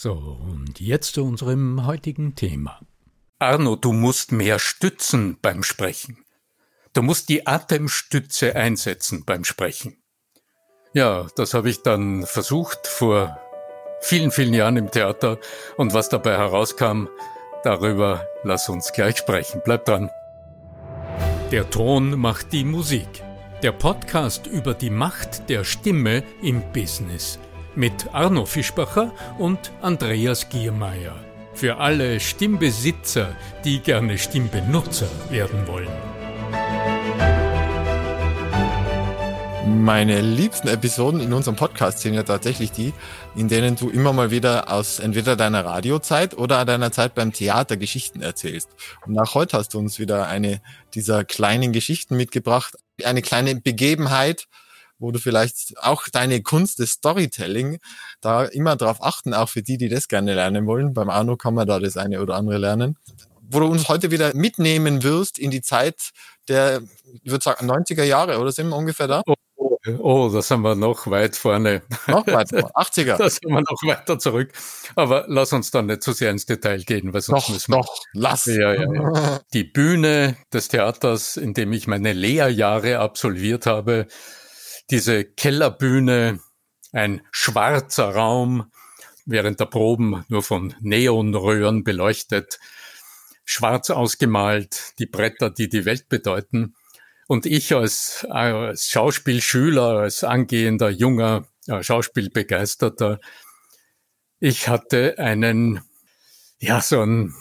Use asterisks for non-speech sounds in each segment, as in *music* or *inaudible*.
So, und jetzt zu unserem heutigen Thema. Arno, du musst mehr stützen beim Sprechen. Du musst die Atemstütze einsetzen beim Sprechen. Ja, das habe ich dann versucht vor vielen, vielen Jahren im Theater und was dabei herauskam, darüber lass uns gleich sprechen. Bleib dran. Der Ton macht die Musik. Der Podcast über die Macht der Stimme im Business mit Arno Fischbacher und Andreas Giermeier. Für alle Stimmbesitzer, die gerne Stimmbenutzer werden wollen. Meine liebsten Episoden in unserem Podcast sind ja tatsächlich die, in denen du immer mal wieder aus entweder deiner Radiozeit oder deiner Zeit beim Theater Geschichten erzählst. Und auch heute hast du uns wieder eine dieser kleinen Geschichten mitgebracht. Eine kleine Begebenheit, wo du vielleicht auch deine Kunst des Storytelling da immer darauf achten, auch für die, die das gerne lernen wollen. Beim Arno kann man da das eine oder andere lernen. Wo du uns heute wieder mitnehmen wirst in die Zeit der, ich würde sagen, 90er Jahre, oder sind wir ungefähr da? Oh, oh, oh das haben wir noch weit vorne. Noch weit vorne, 80er. Das sind wir noch weiter zurück. Aber lass uns dann nicht zu sehr ins Detail gehen, weil sonst doch, müssen wir... Doch, lass. Ja, ja, ja. *laughs* Die Bühne des Theaters, in dem ich meine Lehrjahre absolviert habe, diese Kellerbühne, ein schwarzer Raum, während der Proben nur von Neonröhren beleuchtet, schwarz ausgemalt, die Bretter, die die Welt bedeuten. Und ich als, als Schauspielschüler, als angehender junger äh, Schauspielbegeisterter, ich hatte einen, ja, so, ein,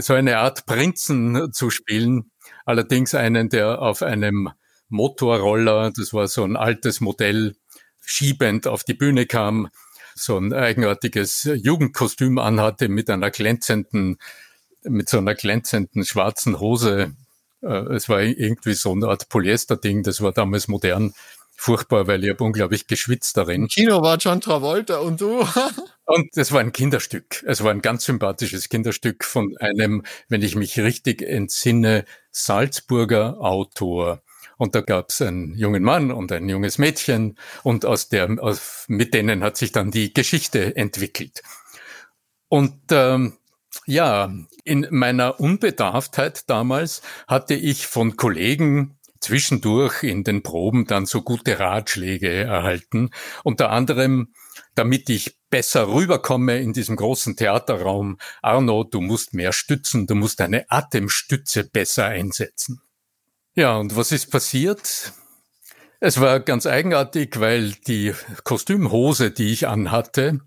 so eine Art Prinzen zu spielen, allerdings einen, der auf einem Motorroller, das war so ein altes Modell, schiebend auf die Bühne kam, so ein eigenartiges Jugendkostüm anhatte mit einer glänzenden, mit so einer glänzenden schwarzen Hose. Äh, es war irgendwie so eine Art Polyester-Ding, das war damals modern. Furchtbar, weil ich habe unglaublich geschwitzt darin. Im Kino war John Travolta und du. *laughs* und es war ein Kinderstück. Es war ein ganz sympathisches Kinderstück von einem, wenn ich mich richtig entsinne, Salzburger Autor. Und da gab es einen jungen Mann und ein junges Mädchen und aus der, aus, mit denen hat sich dann die Geschichte entwickelt. Und ähm, ja, in meiner Unbedarftheit damals hatte ich von Kollegen zwischendurch in den Proben dann so gute Ratschläge erhalten. Unter anderem, damit ich besser rüberkomme in diesem großen Theaterraum. Arno, du musst mehr stützen, du musst deine Atemstütze besser einsetzen. Ja, und was ist passiert? Es war ganz eigenartig, weil die Kostümhose, die ich anhatte,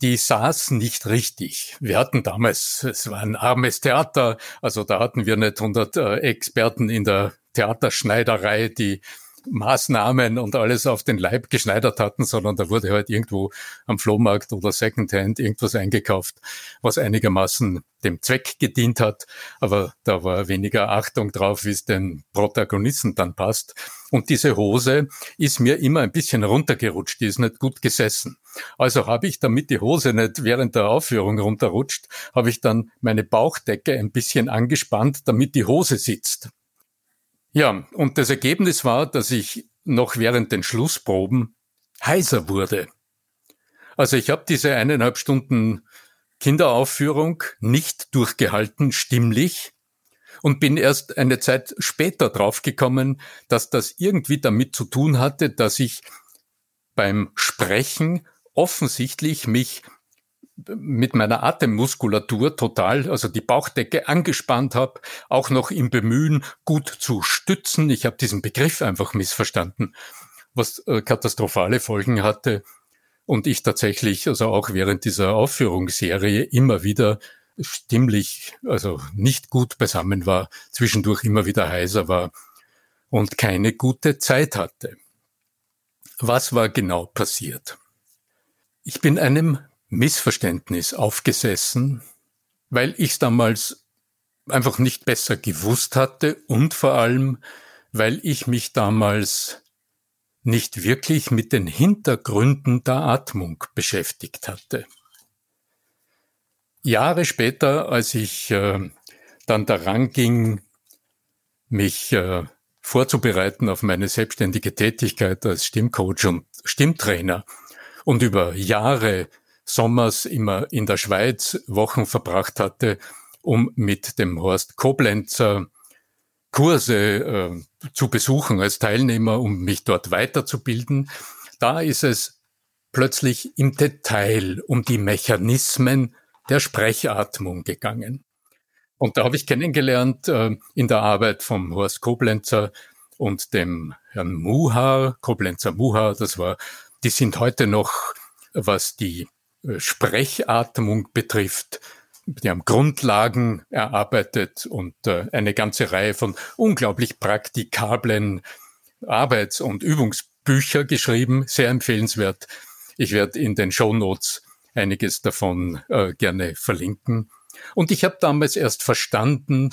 die saß nicht richtig. Wir hatten damals, es war ein armes Theater, also da hatten wir nicht 100 äh, Experten in der Theaterschneiderei, die Maßnahmen und alles auf den Leib geschneidert hatten, sondern da wurde halt irgendwo am Flohmarkt oder Secondhand irgendwas eingekauft, was einigermaßen dem Zweck gedient hat. Aber da war weniger Achtung drauf, wie es den Protagonisten dann passt. Und diese Hose ist mir immer ein bisschen runtergerutscht, die ist nicht gut gesessen. Also habe ich, damit die Hose nicht während der Aufführung runterrutscht, habe ich dann meine Bauchdecke ein bisschen angespannt, damit die Hose sitzt. Ja, und das Ergebnis war, dass ich noch während den Schlussproben heiser wurde. Also ich habe diese eineinhalb Stunden Kinderaufführung nicht durchgehalten, stimmlich, und bin erst eine Zeit später draufgekommen, dass das irgendwie damit zu tun hatte, dass ich beim Sprechen offensichtlich mich mit meiner Atemmuskulatur total, also die Bauchdecke angespannt habe, auch noch im Bemühen, gut zu stützen. Ich habe diesen Begriff einfach missverstanden, was äh, katastrophale Folgen hatte und ich tatsächlich, also auch während dieser Aufführungsserie immer wieder stimmlich, also nicht gut beisammen war, zwischendurch immer wieder heiser war und keine gute Zeit hatte. Was war genau passiert? Ich bin einem Missverständnis aufgesessen, weil ich es damals einfach nicht besser gewusst hatte und vor allem, weil ich mich damals nicht wirklich mit den Hintergründen der Atmung beschäftigt hatte. Jahre später, als ich äh, dann daran ging, mich äh, vorzubereiten auf meine selbstständige Tätigkeit als Stimmcoach und Stimmtrainer und über Jahre Sommers immer in der Schweiz Wochen verbracht hatte, um mit dem Horst Koblenzer Kurse äh, zu besuchen als Teilnehmer, um mich dort weiterzubilden. Da ist es plötzlich im Detail um die Mechanismen der Sprechatmung gegangen. Und da habe ich kennengelernt äh, in der Arbeit vom Horst Koblenzer und dem Herrn Muha, Koblenzer Muha, das war, die sind heute noch, was die Sprechatmung betrifft, die haben Grundlagen erarbeitet und äh, eine ganze Reihe von unglaublich praktikablen Arbeits- und Übungsbücher geschrieben, sehr empfehlenswert. Ich werde in den Show Notes einiges davon äh, gerne verlinken. Und ich habe damals erst verstanden,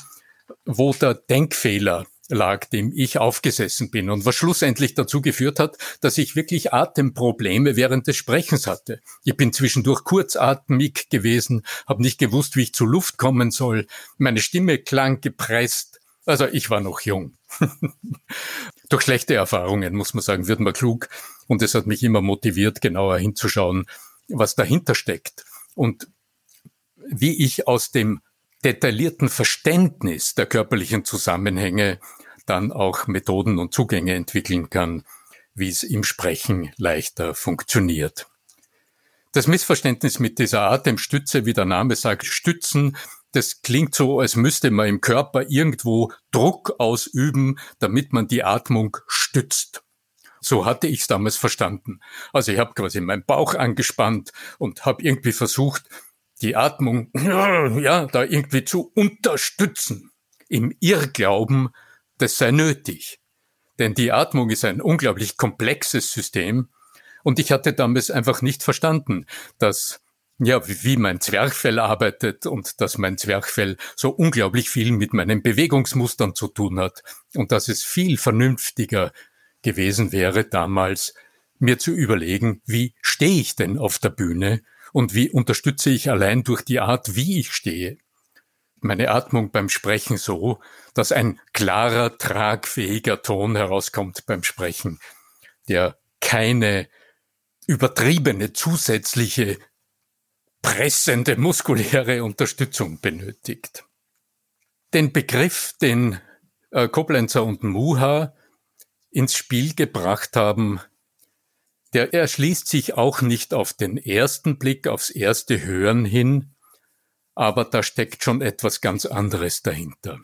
wo der Denkfehler lag, dem ich aufgesessen bin und was schlussendlich dazu geführt hat, dass ich wirklich Atemprobleme während des Sprechens hatte. Ich bin zwischendurch kurzatmig gewesen, habe nicht gewusst, wie ich zur Luft kommen soll. Meine Stimme klang gepresst. Also ich war noch jung. *laughs* Durch schlechte Erfahrungen, muss man sagen, wird man klug. Und es hat mich immer motiviert, genauer hinzuschauen, was dahinter steckt. Und wie ich aus dem detaillierten Verständnis der körperlichen Zusammenhänge dann auch Methoden und Zugänge entwickeln kann, wie es im Sprechen leichter funktioniert. Das Missverständnis mit dieser Atemstütze, wie der Name sagt, stützen, das klingt so, als müsste man im Körper irgendwo Druck ausüben, damit man die Atmung stützt. So hatte ich es damals verstanden. Also ich habe quasi meinen Bauch angespannt und habe irgendwie versucht, die Atmung, *clears throat* ja, da irgendwie zu unterstützen. Im Irrglauben, das sei nötig. Denn die Atmung ist ein unglaublich komplexes System. Und ich hatte damals einfach nicht verstanden, dass, ja, wie mein Zwerchfell arbeitet und dass mein Zwerchfell so unglaublich viel mit meinen Bewegungsmustern zu tun hat. Und dass es viel vernünftiger gewesen wäre damals, mir zu überlegen, wie stehe ich denn auf der Bühne und wie unterstütze ich allein durch die Art, wie ich stehe, meine Atmung beim Sprechen so, dass ein klarer, tragfähiger Ton herauskommt beim Sprechen, der keine übertriebene zusätzliche pressende muskuläre Unterstützung benötigt. Den Begriff, den äh, Koblenzer und Muha ins Spiel gebracht haben, der erschließt sich auch nicht auf den ersten Blick, aufs erste Hören hin, aber da steckt schon etwas ganz anderes dahinter.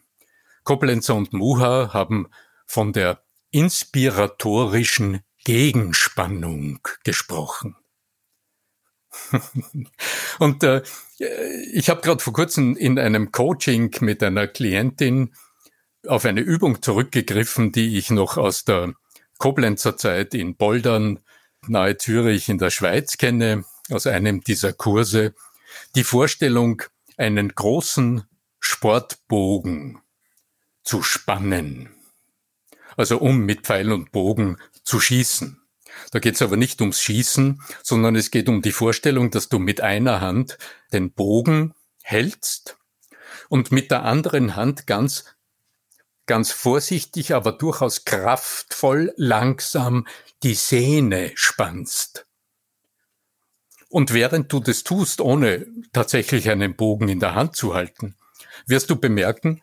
Koblenzer und Muha haben von der inspiratorischen Gegenspannung gesprochen. *laughs* und äh, ich habe gerade vor kurzem in einem Coaching mit einer Klientin auf eine Übung zurückgegriffen, die ich noch aus der Koblenzer Zeit in Boldern nahe Zürich in der Schweiz kenne, aus einem dieser Kurse, die Vorstellung, einen großen Sportbogen zu spannen. Also um mit Pfeil und Bogen zu schießen. Da geht es aber nicht ums Schießen, sondern es geht um die Vorstellung, dass du mit einer Hand den Bogen hältst und mit der anderen Hand ganz ganz vorsichtig, aber durchaus kraftvoll langsam die Sehne spannst. Und während du das tust, ohne tatsächlich einen Bogen in der Hand zu halten, wirst du bemerken,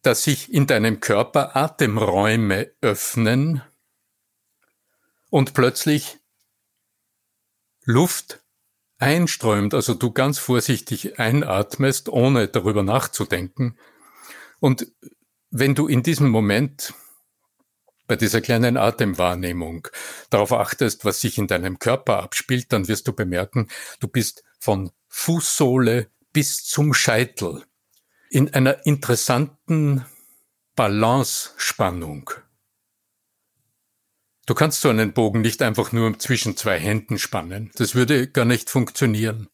dass sich in deinem Körper Atemräume öffnen und plötzlich Luft einströmt, also du ganz vorsichtig einatmest, ohne darüber nachzudenken. Und wenn du in diesem Moment bei dieser kleinen Atemwahrnehmung darauf achtest, was sich in deinem Körper abspielt, dann wirst du bemerken, du bist von Fußsohle bis zum Scheitel in einer interessanten Balance-Spannung. Du kannst so einen Bogen nicht einfach nur zwischen zwei Händen spannen. Das würde gar nicht funktionieren.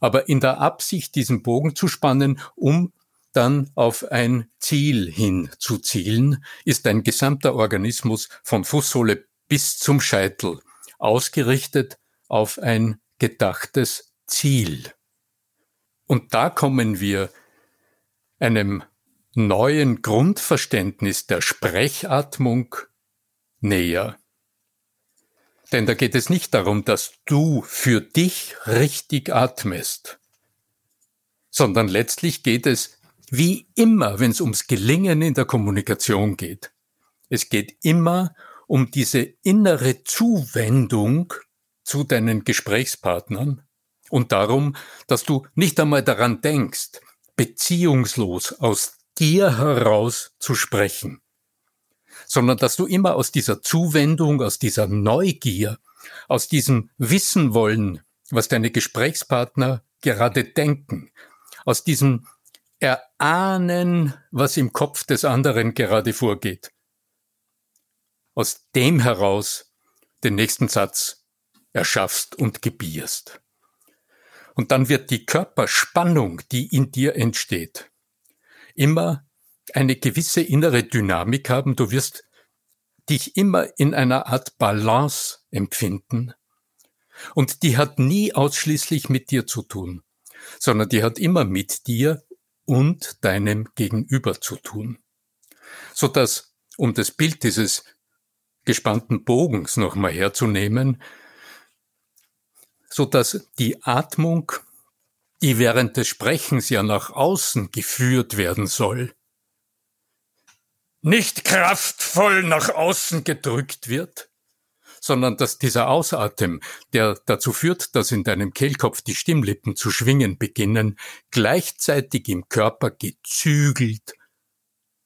Aber in der Absicht, diesen Bogen zu spannen, um dann auf ein Ziel hin zu zielen, ist ein gesamter Organismus von Fußsohle bis zum Scheitel ausgerichtet auf ein gedachtes Ziel. Und da kommen wir einem neuen Grundverständnis der Sprechatmung näher. Denn da geht es nicht darum, dass du für dich richtig atmest, sondern letztlich geht es, wie immer, wenn es ums Gelingen in der Kommunikation geht. Es geht immer um diese innere Zuwendung zu deinen Gesprächspartnern und darum, dass du nicht einmal daran denkst, beziehungslos aus dir heraus zu sprechen, sondern dass du immer aus dieser Zuwendung, aus dieser Neugier, aus diesem Wissen wollen, was deine Gesprächspartner gerade denken, aus diesem Erahnen, was im Kopf des anderen gerade vorgeht, aus dem heraus den nächsten Satz erschaffst und gebierst. Und dann wird die Körperspannung, die in dir entsteht, immer eine gewisse innere Dynamik haben. Du wirst dich immer in einer Art Balance empfinden. Und die hat nie ausschließlich mit dir zu tun, sondern die hat immer mit dir und deinem Gegenüber zu tun. So dass, um das Bild dieses gespannten Bogens nochmal herzunehmen, so dass die Atmung, die während des Sprechens ja nach außen geführt werden soll, nicht kraftvoll nach außen gedrückt wird, sondern dass dieser Ausatem, der dazu führt, dass in deinem Kehlkopf die Stimmlippen zu schwingen beginnen, gleichzeitig im Körper gezügelt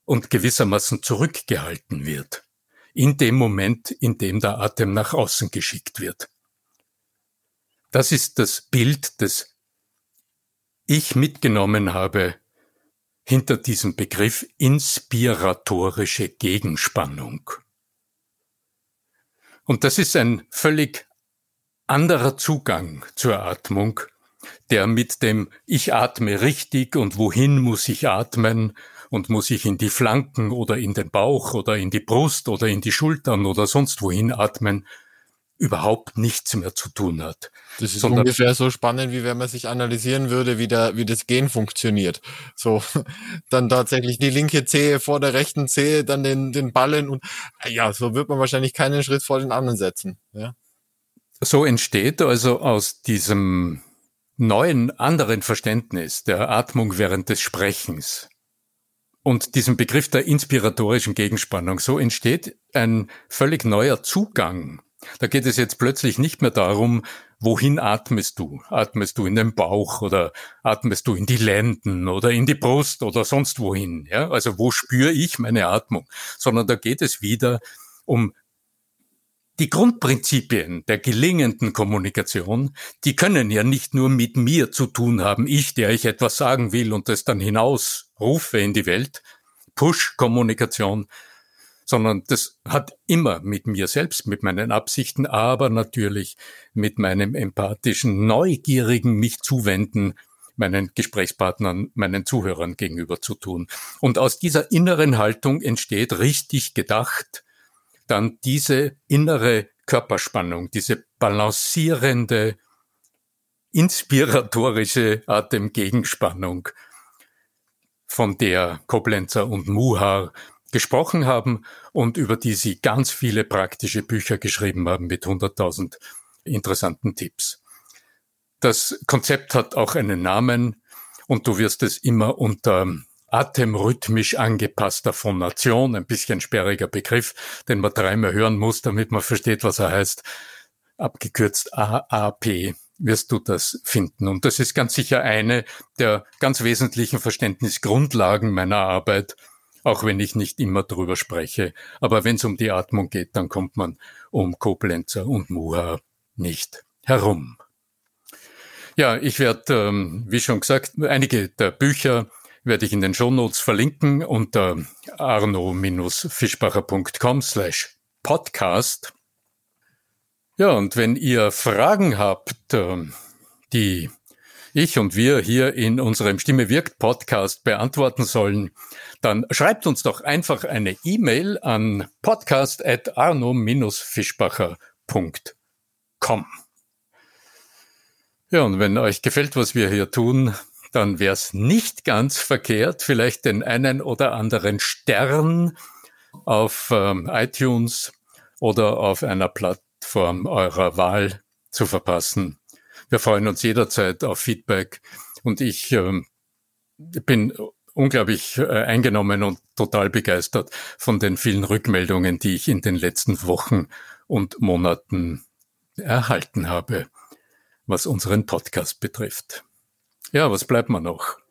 und gewissermaßen zurückgehalten wird, in dem Moment, in dem der Atem nach außen geschickt wird. Das ist das Bild, das ich mitgenommen habe hinter diesem Begriff inspiratorische Gegenspannung. Und das ist ein völlig anderer Zugang zur Atmung, der mit dem Ich atme richtig und wohin muss ich atmen und muss ich in die Flanken oder in den Bauch oder in die Brust oder in die Schultern oder sonst wohin atmen, überhaupt nichts mehr zu tun hat. Das ist Sondern ungefähr so spannend, wie wenn man sich analysieren würde, wie, der, wie das Gen funktioniert. So, *laughs* dann tatsächlich die linke Zehe vor der rechten Zehe, dann den, den Ballen und ja, so wird man wahrscheinlich keinen Schritt vor den anderen setzen. Ja. So entsteht also aus diesem neuen anderen Verständnis der Atmung während des Sprechens und diesem Begriff der inspiratorischen Gegenspannung, so entsteht ein völlig neuer Zugang da geht es jetzt plötzlich nicht mehr darum, wohin atmest du? Atmest du in den Bauch oder atmest du in die Lenden oder in die Brust oder sonst wohin? Ja, also wo spüre ich meine Atmung? Sondern da geht es wieder um die Grundprinzipien der gelingenden Kommunikation, die können ja nicht nur mit mir zu tun haben, ich, der ich etwas sagen will und das dann hinaus rufe in die Welt, Push-Kommunikation, sondern das hat immer mit mir selbst, mit meinen Absichten, aber natürlich mit meinem empathischen, neugierigen mich zuwenden, meinen Gesprächspartnern, meinen Zuhörern gegenüber zu tun. Und aus dieser inneren Haltung entsteht richtig gedacht dann diese innere Körperspannung, diese balancierende, inspiratorische Atemgegenspannung, von der Koblenzer und Muhar gesprochen haben und über die sie ganz viele praktische Bücher geschrieben haben mit 100.000 interessanten Tipps. Das Konzept hat auch einen Namen und du wirst es immer unter atemrhythmisch angepasster Phonation, ein bisschen sperriger Begriff, den man dreimal hören muss, damit man versteht, was er heißt, abgekürzt AAP, wirst du das finden. Und das ist ganz sicher eine der ganz wesentlichen Verständnisgrundlagen meiner Arbeit, auch wenn ich nicht immer drüber spreche. Aber wenn es um die Atmung geht, dann kommt man um Koblenzer und Muha nicht herum. Ja, ich werde, ähm, wie schon gesagt, einige der Bücher werde ich in den Shownotes verlinken unter arno-fischbacher.com slash podcast. Ja, und wenn ihr Fragen habt, ähm, die ich und wir hier in unserem Stimme wirkt Podcast beantworten sollen, dann schreibt uns doch einfach eine E-Mail an podcast@arno-fischbacher.com. Ja, und wenn euch gefällt, was wir hier tun, dann wäre es nicht ganz verkehrt, vielleicht den einen oder anderen Stern auf ähm, iTunes oder auf einer Plattform eurer Wahl zu verpassen. Wir freuen uns jederzeit auf Feedback und ich ähm, bin unglaublich äh, eingenommen und total begeistert von den vielen Rückmeldungen, die ich in den letzten Wochen und Monaten erhalten habe, was unseren Podcast betrifft. Ja, was bleibt mir noch?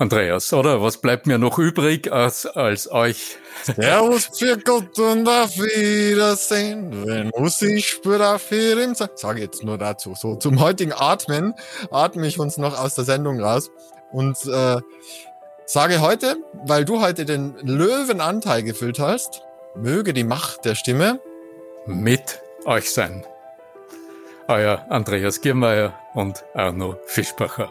Andreas, oder? Was bleibt mir noch übrig, als, als euch? Servus für Gott und auf Wiedersehen. Wenn Musik spürt auf Sag Sage jetzt nur dazu. So, zum heutigen Atmen atme ich uns noch aus der Sendung raus und äh, sage heute, weil du heute den Löwenanteil gefüllt hast, möge die Macht der Stimme mit euch sein. Euer Andreas Giermeier und Arno Fischbacher.